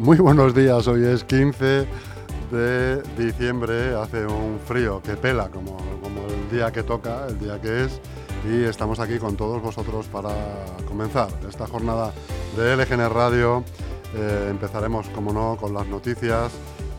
Muy buenos días, hoy es 15 de diciembre, hace un frío que pela como, como el día que toca, el día que es, y estamos aquí con todos vosotros para comenzar esta jornada de LGN Radio. Eh, empezaremos, como no, con las noticias.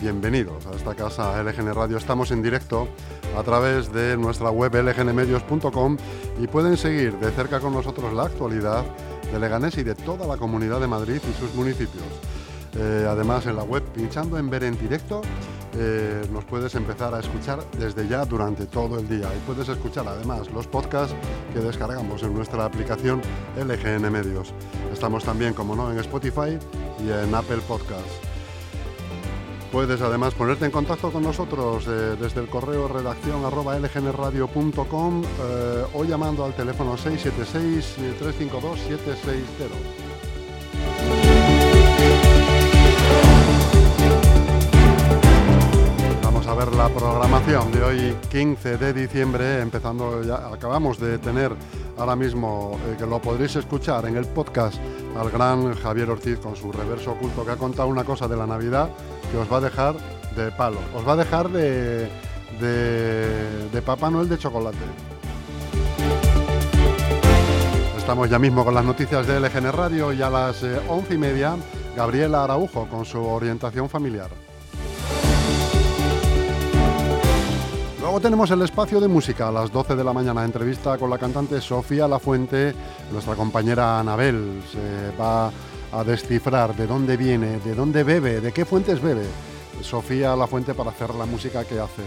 Bienvenidos a esta casa LGN Radio. Estamos en directo a través de nuestra web lgnmedios.com y pueden seguir de cerca con nosotros la actualidad de Leganés y de toda la comunidad de Madrid y sus municipios. Eh, además, en la web, pinchando en ver en directo, eh, nos puedes empezar a escuchar desde ya durante todo el día. Y puedes escuchar además los podcasts que descargamos en nuestra aplicación LGN Medios. Estamos también, como no, en Spotify y en Apple Podcasts. Puedes además ponerte en contacto con nosotros eh, desde el correo redacción arroba lgnradio.com o llamando al teléfono 676-352-760. De hoy 15 de diciembre, empezando ya, acabamos de tener ahora mismo, eh, que lo podréis escuchar en el podcast, al gran Javier Ortiz con su reverso oculto, que ha contado una cosa de la Navidad que os va a dejar de palo, os va a dejar de, de, de Papá Noel de chocolate. Estamos ya mismo con las noticias de LGN Radio y a las eh, once y media, Gabriela Araujo con su orientación familiar. Luego tenemos el espacio de música a las 12 de la mañana, entrevista con la cantante Sofía Lafuente, nuestra compañera Anabel se va a descifrar de dónde viene, de dónde bebe, de qué fuentes bebe. Sofía Lafuente para hacer la música que hace.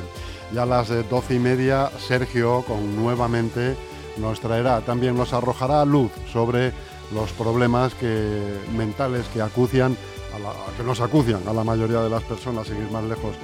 Ya a las 12 y media, Sergio con nuevamente nos traerá, también nos arrojará luz sobre los problemas que, mentales que acucian, a que nos acucian a la mayoría de las personas, seguir más lejos.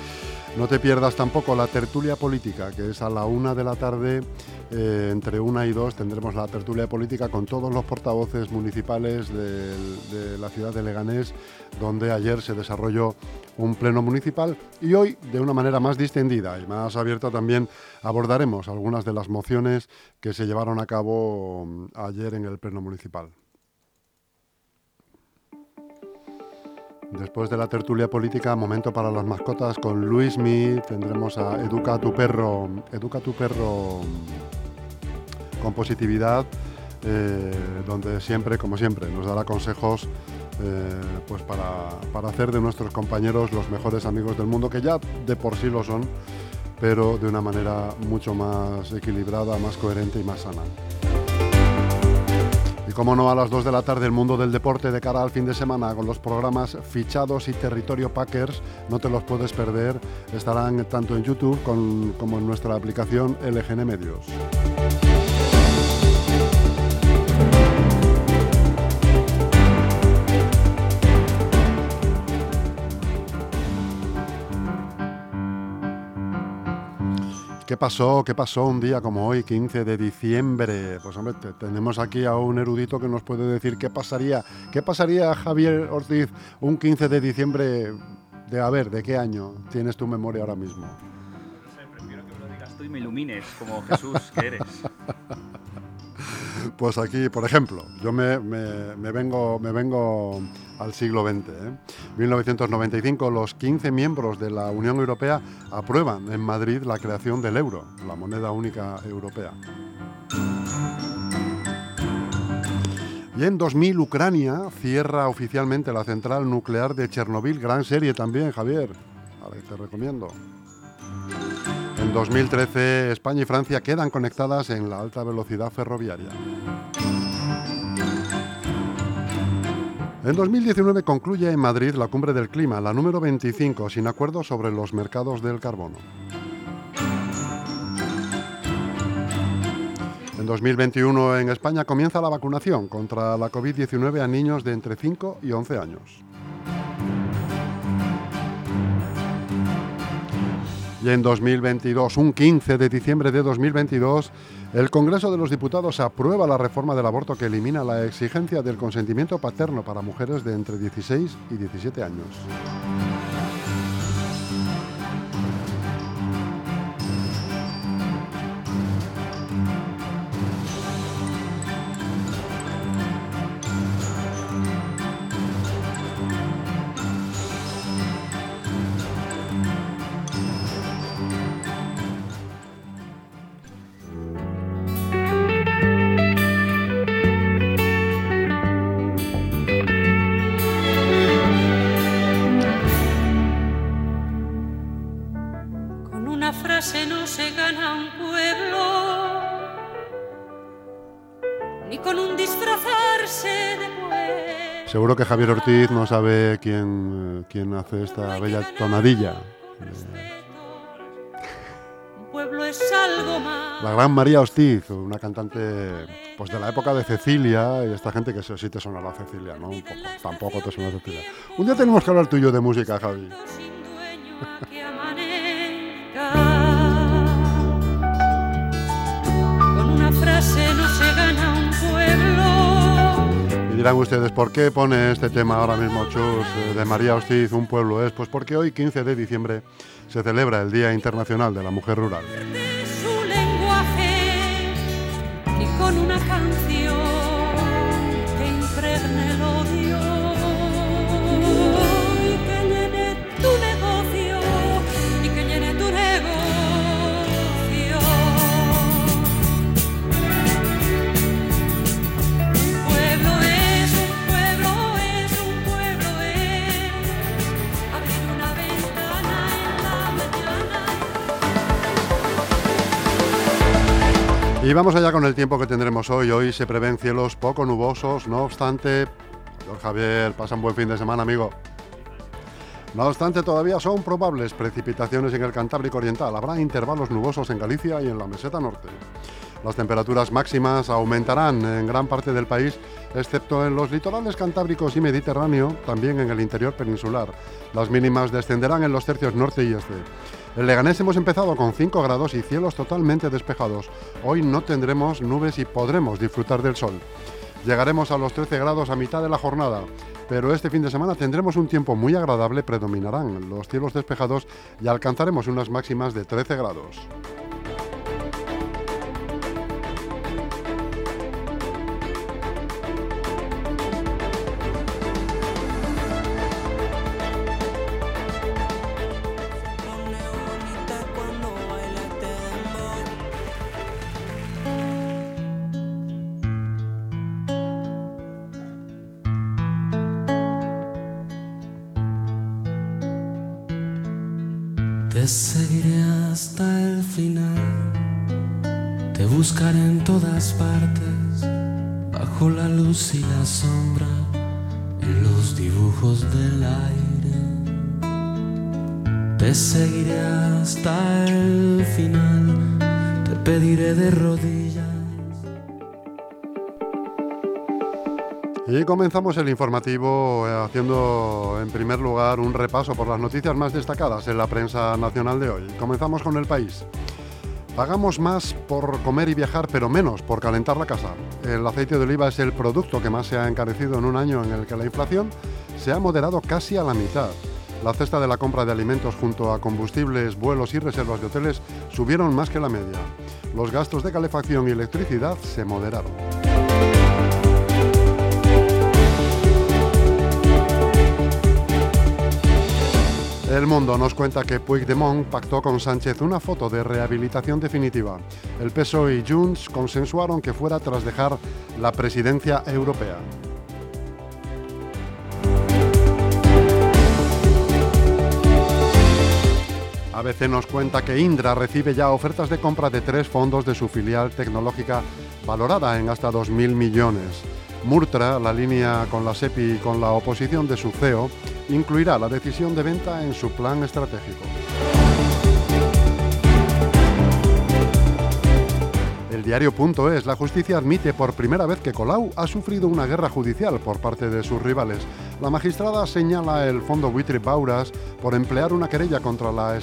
No te pierdas tampoco la tertulia política, que es a la una de la tarde, eh, entre una y dos tendremos la tertulia política con todos los portavoces municipales de, la ciudad de Leganés, donde ayer se desarrolló un pleno municipal y hoy, de una manera más distendida y más abierta también, abordaremos algunas de las mociones que se llevaron a cabo mm, ayer en el pleno municipal. Después de la tertulia política, momento para las mascotas con Luis Mi. Tendremos a Educa tu perro, Educa tu perro con positividad, eh, donde siempre, como siempre, nos dará consejos eh, pues para, para hacer de nuestros compañeros los mejores amigos del mundo, que ya de por sí lo son, pero de una manera mucho más equilibrada, más coherente y más sana. Y como no, a las 2 de la tarde el mundo del deporte de cara al fin de semana con los programas Fichados y Territorio Packers, no te los puedes perder, estarán tanto en YouTube como en nuestra aplicación LGN Medios. ¿Qué pasó? ¿Qué pasó un día como hoy, 15 de diciembre? Pues hombre, tenemos aquí a un erudito que nos puede decir qué pasaría, qué pasaría Javier Ortiz un 15 de diciembre de a ver, ¿de qué año tienes tu memoria ahora mismo? No sé, prefiero que me lo digas tú y me ilumines como Jesús que eres. Pues aquí, por ejemplo, yo me, vengo, me vengo al siglo XX. 1995, ¿eh? los 15 miembros de la Unión Europea aprueban en Madrid la creación del euro, la moneda única europea. Y en 2000 Ucrania cierra oficialmente la central nuclear de Chernobyl, gran serie también, Javier, a te recomiendo. En 2013, España y Francia quedan conectadas en la alta velocidad ferroviaria. En 2019 concluye en Madrid la cumbre del clima, la número 25, sin acuerdo sobre los mercados del carbono. En 2021 en España comienza la vacunación contra la COVID-19 a niños de entre 5 y 11 años. Y en 2022, un 15 de diciembre de 2022, el Congreso de los Diputados aprueba la reforma del aborto que elimina la exigencia del consentimiento paterno para mujeres de entre 16 y 17 años. Seguro que Javier Ortiz no sabe quién, eh, quién hace esta bella tonadilla. Un pueblo es algo más. La gran María Hostiz, una cantante pues de la época de Cecilia y esta gente que sí te la Cecilia, ¿no? Un poco, tampoco te suena Cecilia. Un día tenemos que hablar tuyo de música, Javi. dirán ustedes, ¿por qué pone este tema ahora mismo, Chus, eh, de María Hostiz, un pueblo es? Pues porque hoy, 15 de diciembre, se celebra el Día Internacional de la Mujer Rural. Y vamos allá con el tiempo que tendremos hoy. Hoy se prevén cielos poco nubosos, no obstante... Javier, pasa un buen fin de semana, amigo. No obstante, todavía son probables precipitaciones en el Cantábrico Oriental. Habrá intervalos nubosos en Galicia y en la meseta norte. Las temperaturas máximas aumentarán en gran parte del país, excepto en los litorales cantábricos y mediterráneo, también en el interior peninsular. Las mínimas descenderán en los tercios norte y este. En Leganés hemos empezado con 5 grados y cielos totalmente despejados. Hoy no tendremos nubes y podremos disfrutar del sol. Llegaremos a los 13 grados a mitad de la jornada, pero este fin de semana tendremos un tiempo muy agradable, predominarán los cielos despejados y alcanzaremos unas máximas de 13 grados. En todas partes, bajo la luz y la sombra, en los dibujos del aire. Te seguiré hasta el final, te pediré de rodillas. Y comenzamos el informativo eh, haciendo en primer lugar un repaso por las noticias más destacadas en la prensa nacional de hoy. Comenzamos con el país. Pagamos más por comer y viajar, pero menos por calentar la casa. El aceite de oliva es el producto que más se ha encarecido en un año en el que la inflación se ha moderado casi a la mitad. La cesta de la compra de alimentos junto a combustibles, vuelos y reservas de hoteles subieron más que la media. Los gastos de calefacción y electricidad se moderaron. El Mundo nos cuenta que Puigdemont pactó con Sánchez una foto de rehabilitación definitiva. El PSOE y Junts consensuaron que fuera tras dejar la presidencia europea. ABC nos cuenta que Indra recibe ya ofertas de compra de tres fondos de su filial tecnológica valorada en hasta 2.000 millones. Murtra, la línea con la SEPI y con la oposición de su CEO, incluirá la decisión de venta en su plan estratégico. El diario.es, la justicia admite por primera vez que Colau ha sufrido una guerra judicial por parte de sus rivales. La magistrada señala el fondo buitre Bauras por emplear una querella contra la,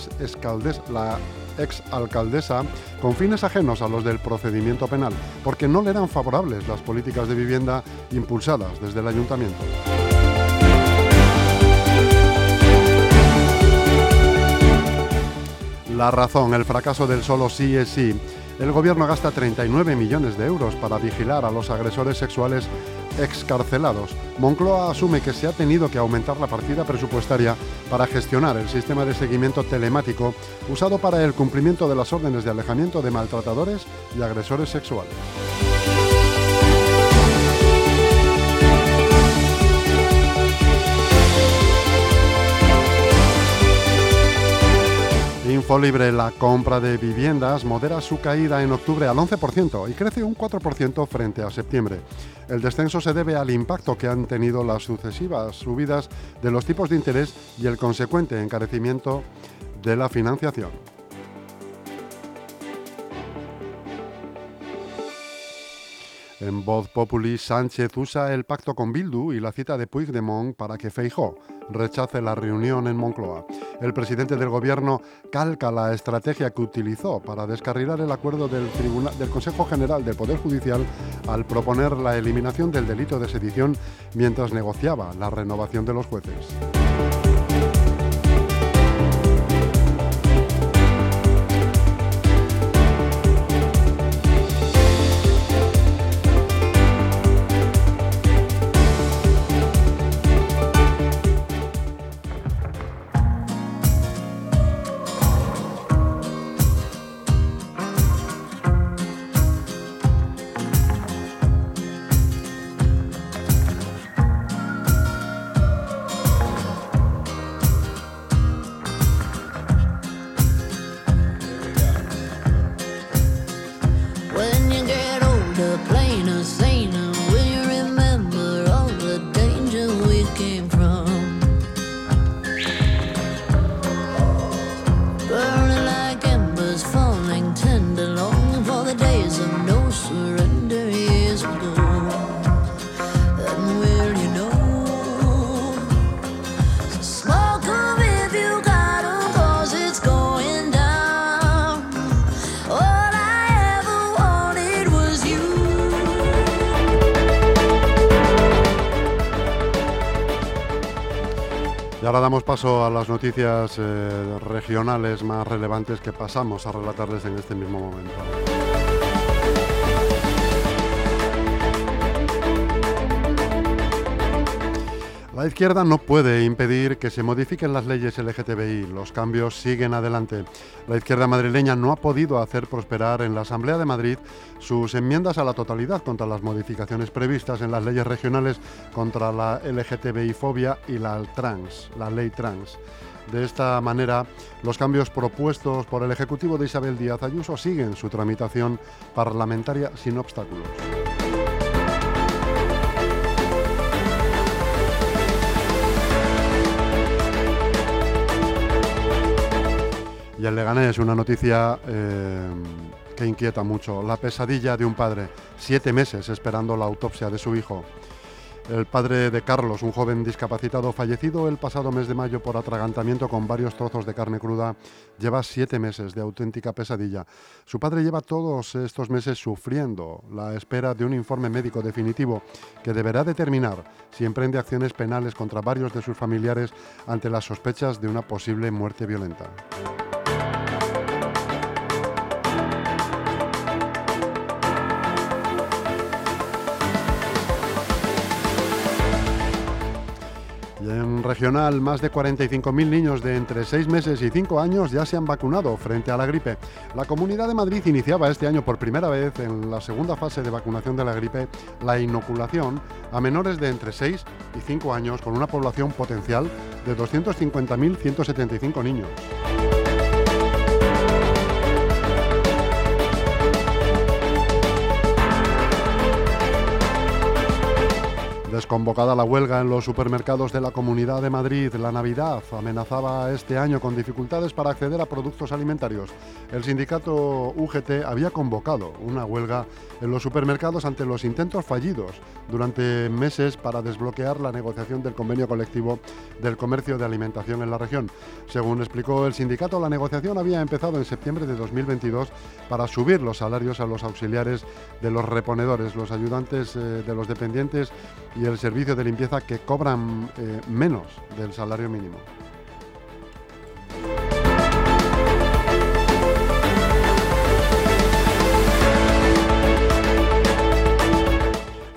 la exalcaldesa con fines ajenos a los del procedimiento penal, porque no le eran favorables las políticas de vivienda impulsadas desde el ayuntamiento. La razón, el fracaso del solo sí es sí. El gobierno gasta 39 millones de euros para vigilar a los agresores sexuales excarcelados. Moncloa asume que se ha tenido que aumentar la partida presupuestaria para gestionar el sistema de seguimiento telemático usado para el cumplimiento de las órdenes de alejamiento de maltratadores y agresores sexuales. Infolibre, la compra de viviendas modera su caída en octubre al 11% y crece un 4% frente a septiembre. El descenso se debe al impacto que han tenido las sucesivas subidas de los tipos de interés y el consecuente encarecimiento de la financiación. En Voz Populi, Sánchez usa el pacto con Bildu y la cita de Puigdemont para que Feijó rechace la reunión en Moncloa. El presidente del gobierno calca la estrategia que utilizó para descarrilar el acuerdo del, del Consejo General del Poder Judicial al proponer la eliminación del delito de sedición mientras negociaba la renovación de los jueces. Ahora damos paso a las noticias eh, regionales más relevantes que pasamos a relatarles en este mismo momento. La izquierda no puede impedir que se modifiquen las leyes LGTBI. Los cambios siguen adelante. La izquierda madrileña no ha podido hacer prosperar en la Asamblea de Madrid sus enmiendas a la totalidad contra las modificaciones previstas en las leyes regionales contra la LGTBI-fobia y la trans, la ley trans. De esta manera, los cambios propuestos por el Ejecutivo de Isabel Díaz Ayuso siguen su tramitación parlamentaria sin obstáculos. Y el Leganés, una noticia eh, que inquieta mucho. La pesadilla de un padre, siete meses esperando la autopsia de su hijo. El padre de Carlos, un joven discapacitado fallecido el pasado mes de mayo por atragantamiento con varios trozos de carne cruda, lleva siete meses de auténtica pesadilla. Su padre lleva todos estos meses sufriendo la espera de un informe médico definitivo que deberá determinar si emprende acciones penales contra varios de sus familiares ante las sospechas de una posible muerte violenta. En regional, más de 45.000 niños de entre 6 meses y 5 años ya se han vacunado frente a la gripe. La Comunidad de Madrid iniciaba este año por primera vez en la segunda fase de vacunación de la gripe la inoculación a menores de entre 6 y 5 años con una población potencial de 250.175 niños. Desconvocada la huelga en los supermercados de la Comunidad de Madrid, la Navidad amenazaba este año con dificultades para acceder a productos alimentarios. El sindicato UGT había convocado una huelga en los supermercados ante los intentos fallidos durante meses para desbloquear la negociación del convenio colectivo del comercio de alimentación en la región. Según explicó el sindicato, la negociación había empezado en septiembre de 2022 para subir los salarios a los auxiliares de los reponedores, los ayudantes eh, de los dependientes y el servicio de limpieza que cobran eh, menos del salario mínimo.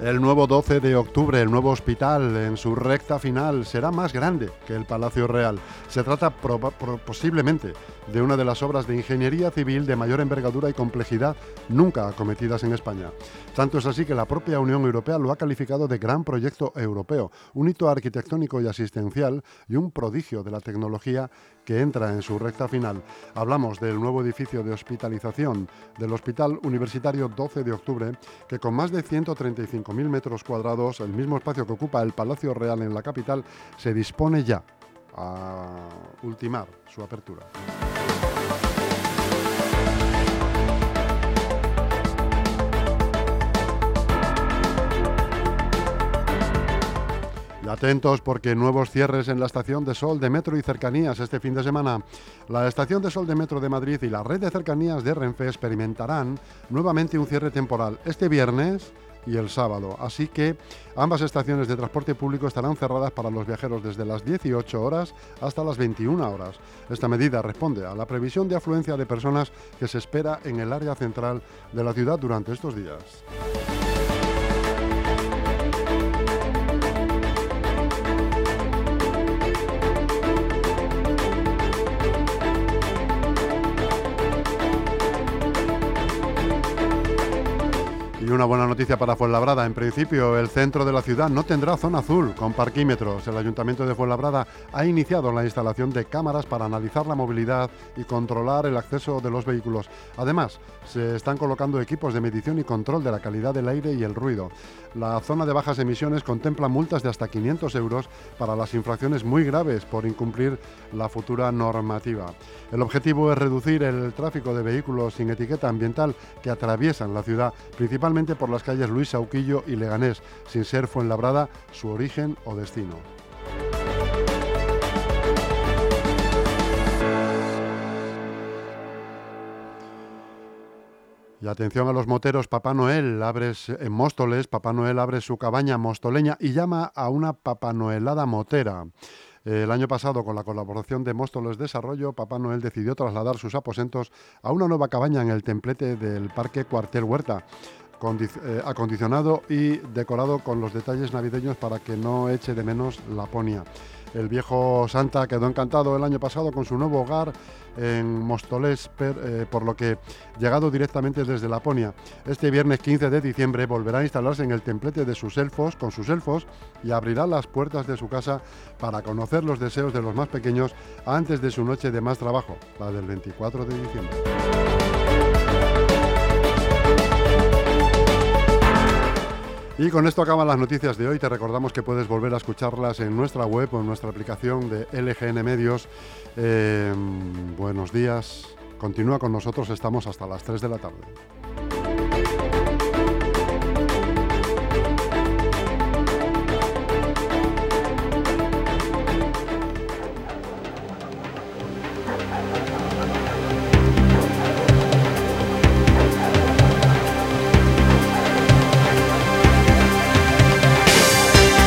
El nuevo 12 de octubre, el nuevo hospital en su recta final será más grande que el Palacio Real. Se trata posiblemente de una de las obras de ingeniería civil de mayor envergadura y complejidad nunca acometidas en España. Tanto es así que la propia Unión Europea lo ha calificado de gran proyecto europeo, un hito arquitectónico y asistencial y un prodigio de la tecnología que entra en su recta final. Hablamos del nuevo edificio de hospitalización del Hospital Universitario 12 de Octubre, que con más de 135.000 metros cuadrados, el mismo espacio que ocupa el Palacio Real en la capital, se dispone ya a ultimar su apertura. Atentos porque nuevos cierres en la estación de Sol de Metro y Cercanías este fin de semana. La estación de Sol de Metro de Madrid y la red de cercanías de Renfe experimentarán nuevamente un cierre temporal este viernes y el sábado. Así que ambas estaciones de transporte público estarán cerradas para los viajeros desde las 18 horas hasta las 21 horas. Esta medida responde a la previsión de afluencia de personas que se espera en el área central de la ciudad durante estos días. Y una buena noticia para Fuenlabrada. En principio, el centro de la ciudad no tendrá zona azul con parquímetros. El Ayuntamiento de Fuenlabrada ha iniciado la instalación de cámaras para analizar la movilidad y controlar el acceso de los vehículos. Además, se están colocando equipos de medición y control de la calidad del aire y el ruido. La zona de bajas emisiones contempla multas de hasta 500 euros para las infracciones muy graves por incumplir la futura normativa. El objetivo es reducir el tráfico de vehículos sin etiqueta ambiental que atraviesan la ciudad, principalmente por las calles Luis Sauquillo y Leganés, sin ser Fuenlabrada su origen o destino. Y atención a los moteros, Papá Noel abre en Móstoles, Papá Noel abre su cabaña mostoleña y llama a una papanoelada motera. El año pasado, con la colaboración de Móstoles Desarrollo, Papá Noel decidió trasladar sus aposentos a una nueva cabaña en el templete del Parque Cuartel Huerta, eh, acondicionado y decorado con los detalles navideños para que no eche de menos Laponia. El viejo Santa quedó encantado el año pasado con su nuevo hogar en Móstoles, per- eh, por lo que, llegado directamente desde Laponia, este viernes 15 de diciembre volverá a instalarse en el templete de sus elfos, con sus elfos, y abrirá las puertas de su casa para conocer los deseos de los más pequeños antes de su noche de más trabajo, la del 24 de diciembre. Y con esto acaban las noticias de hoy. Te recordamos que puedes volver a escucharlas en nuestra web o en nuestra aplicación de LGN Medios. Eh, buenos días. Continúa con nosotros. Estamos hasta las 3 de la tarde.